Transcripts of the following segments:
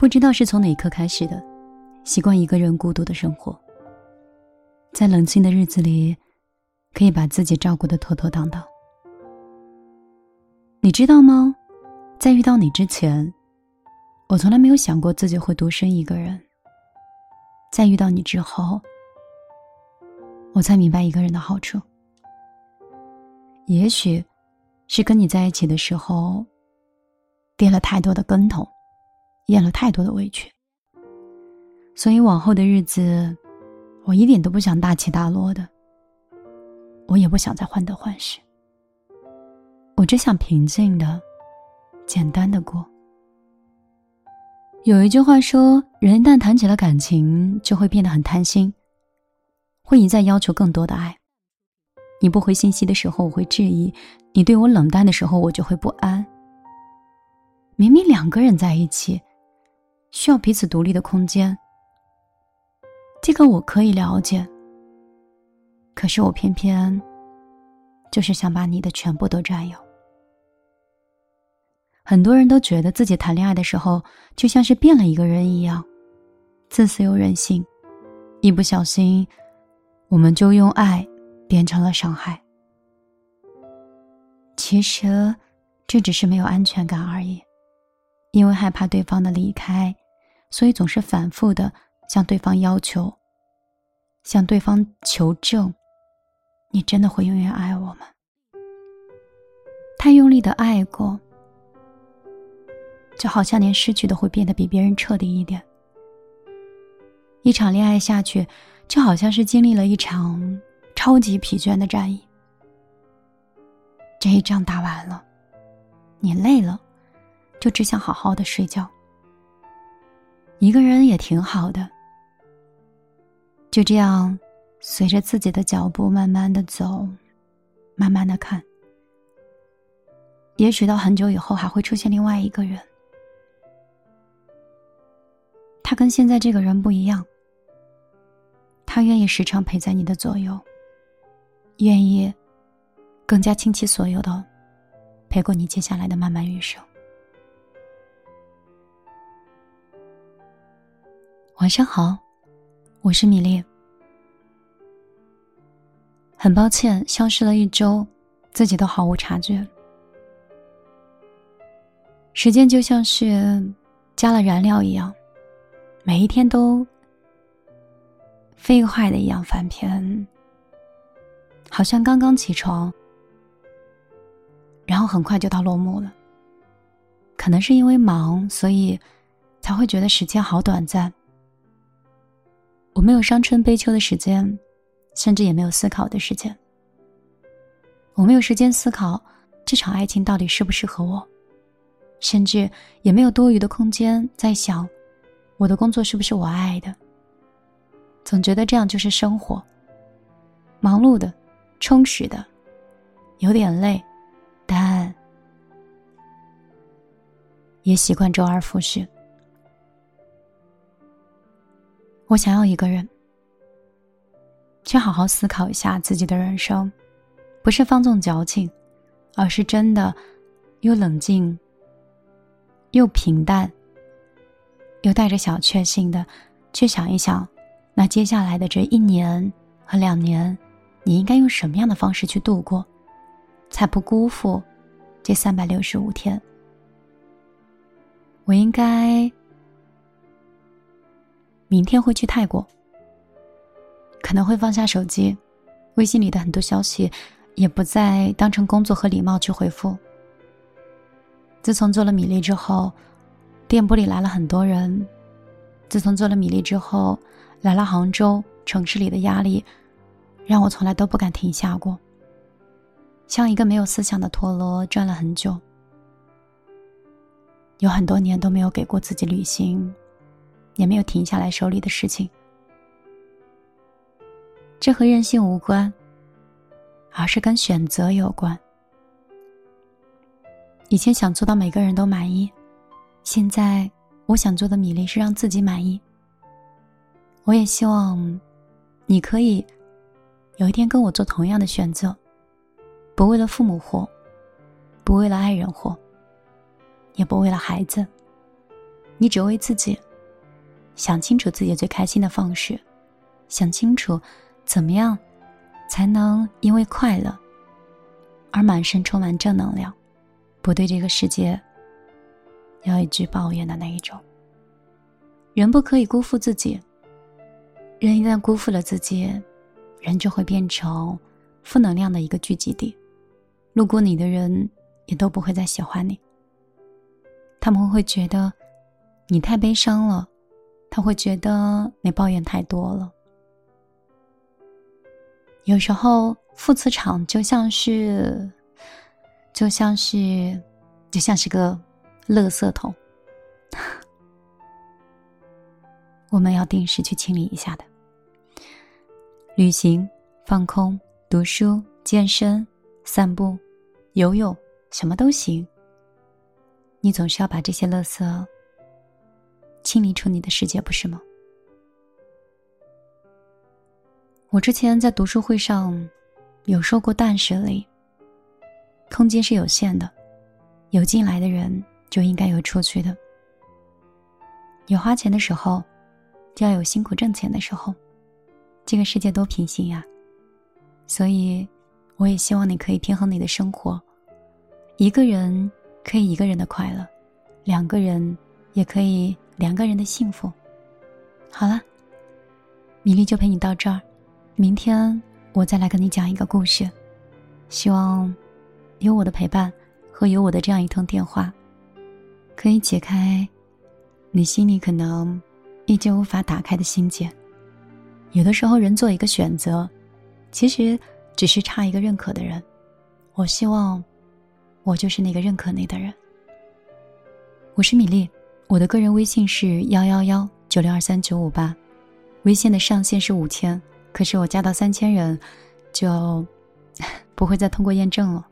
不知道是从哪一刻开始的，习惯一个人孤独的生活。在冷清的日子里，可以把自己照顾得妥妥当当。你知道吗？在遇到你之前，我从来没有想过自己会独身一个人。在遇到你之后，我才明白一个人的好处。也许，是跟你在一起的时候，跌了太多的跟头。咽了太多的委屈，所以往后的日子，我一点都不想大起大落的。我也不想再患得患失，我只想平静的、简单的过。有一句话说，人一旦谈起了感情，就会变得很贪心，会一再要求更多的爱。你不回信息的时候，我会质疑；你对我冷淡的时候，我就会不安。明明两个人在一起。需要彼此独立的空间，这个我可以了解。可是我偏偏就是想把你的全部都占有。很多人都觉得自己谈恋爱的时候就像是变了一个人一样，自私又任性，一不小心，我们就用爱变成了伤害。其实，这只是没有安全感而已，因为害怕对方的离开。所以总是反复的向对方要求，向对方求证：“你真的会永远爱我吗？”太用力的爱过，就好像连失去都会变得比别人彻底一点。一场恋爱下去，就好像是经历了一场超级疲倦的战役。这一仗打完了，你累了，就只想好好的睡觉。一个人也挺好的，就这样，随着自己的脚步慢慢的走，慢慢的看。也许到很久以后还会出现另外一个人，他跟现在这个人不一样，他愿意时常陪在你的左右，愿意更加倾其所有的陪过你接下来的漫漫余生。晚上好，我是米粒。很抱歉，消失了一周，自己都毫无察觉。时间就像是加了燃料一样，每一天都飞快的一样翻篇，好像刚刚起床，然后很快就到落幕了。可能是因为忙，所以才会觉得时间好短暂。我没有伤春悲秋的时间，甚至也没有思考的时间。我没有时间思考这场爱情到底适不适合我，甚至也没有多余的空间在想我的工作是不是我爱的。总觉得这样就是生活，忙碌的、充实的，有点累，但也习惯周而复始。我想要一个人，去好好思考一下自己的人生，不是放纵矫情，而是真的又冷静、又平淡、又带着小确幸的去想一想，那接下来的这一年和两年，你应该用什么样的方式去度过，才不辜负这三百六十五天？我应该。明天会去泰国，可能会放下手机，微信里的很多消息也不再当成工作和礼貌去回复。自从做了米粒之后，店铺里来了很多人。自从做了米粒之后，来了杭州城市里的压力，让我从来都不敢停下过，像一个没有思想的陀螺转了很久，有很多年都没有给过自己旅行。也没有停下来手里的事情，这和任性无关，而是跟选择有关。以前想做到每个人都满意，现在我想做的米粒是让自己满意。我也希望你可以有一天跟我做同样的选择，不为了父母活，不为了爱人活，也不为了孩子。你只为自己。想清楚自己最开心的方式，想清楚怎么样才能因为快乐而满身充满正能量，不对这个世界要一句抱怨的那一种。人不可以辜负自己，人一旦辜负了自己，人就会变成负能量的一个聚集地，路过你的人也都不会再喜欢你。他们会觉得你太悲伤了，他会觉得你抱怨太多了。有时候负磁场就像是，就像是，就像是个垃圾桶，我们要定时去清理一下的。旅行、放空、读书、健身、散步、游泳，什么都行。你总是要把这些垃圾清理出你的世界，不是吗？我之前在读书会上有说过断舍离。空间是有限的，有进来的人就应该有出去的。有花钱的时候，就要有辛苦挣钱的时候。这个世界多平行呀！所以，我也希望你可以平衡你的生活，一个人。可以一个人的快乐，两个人也可以两个人的幸福。好了，米粒就陪你到这儿，明天我再来跟你讲一个故事。希望有我的陪伴和有我的这样一通电话，可以解开你心里可能依旧无法打开的心结。有的时候，人做一个选择，其实只是差一个认可的人。我希望。我就是那个认可你的人。我是米粒，我的个人微信是幺幺幺九六二三九五八，微信的上限是五千，可是我加到三千人，就不会再通过验证了。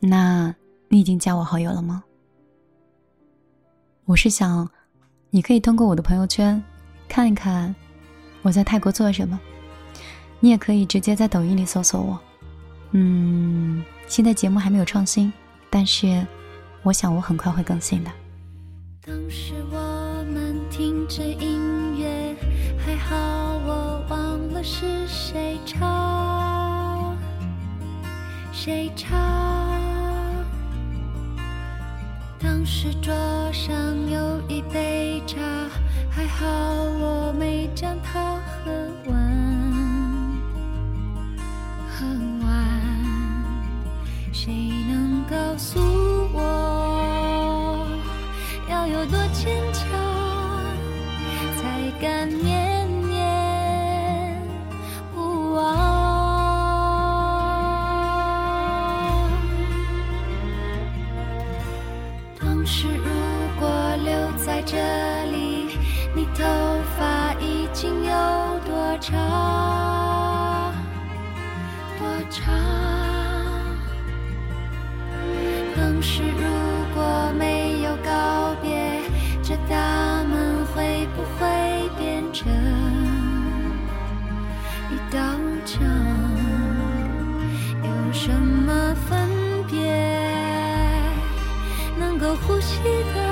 那你已经加我好友了吗？我是想，你可以通过我的朋友圈看一看我在泰国做什么，你也可以直接在抖音里搜索我，嗯。现在节目还没有创新，但是我想我很快会更新的。当时我们听着音乐，还好我忘了是谁唱，谁唱。当时桌上有一杯茶，还好我没将它喝完。喝完谁能告诉坚强，才敢念念不忘？当时如果留在这里，你头发已经有多长？多长？当时如呼吸的？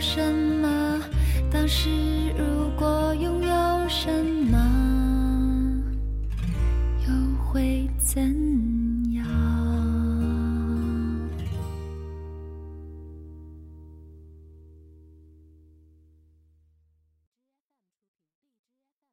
什么？当时如果拥有什么又会怎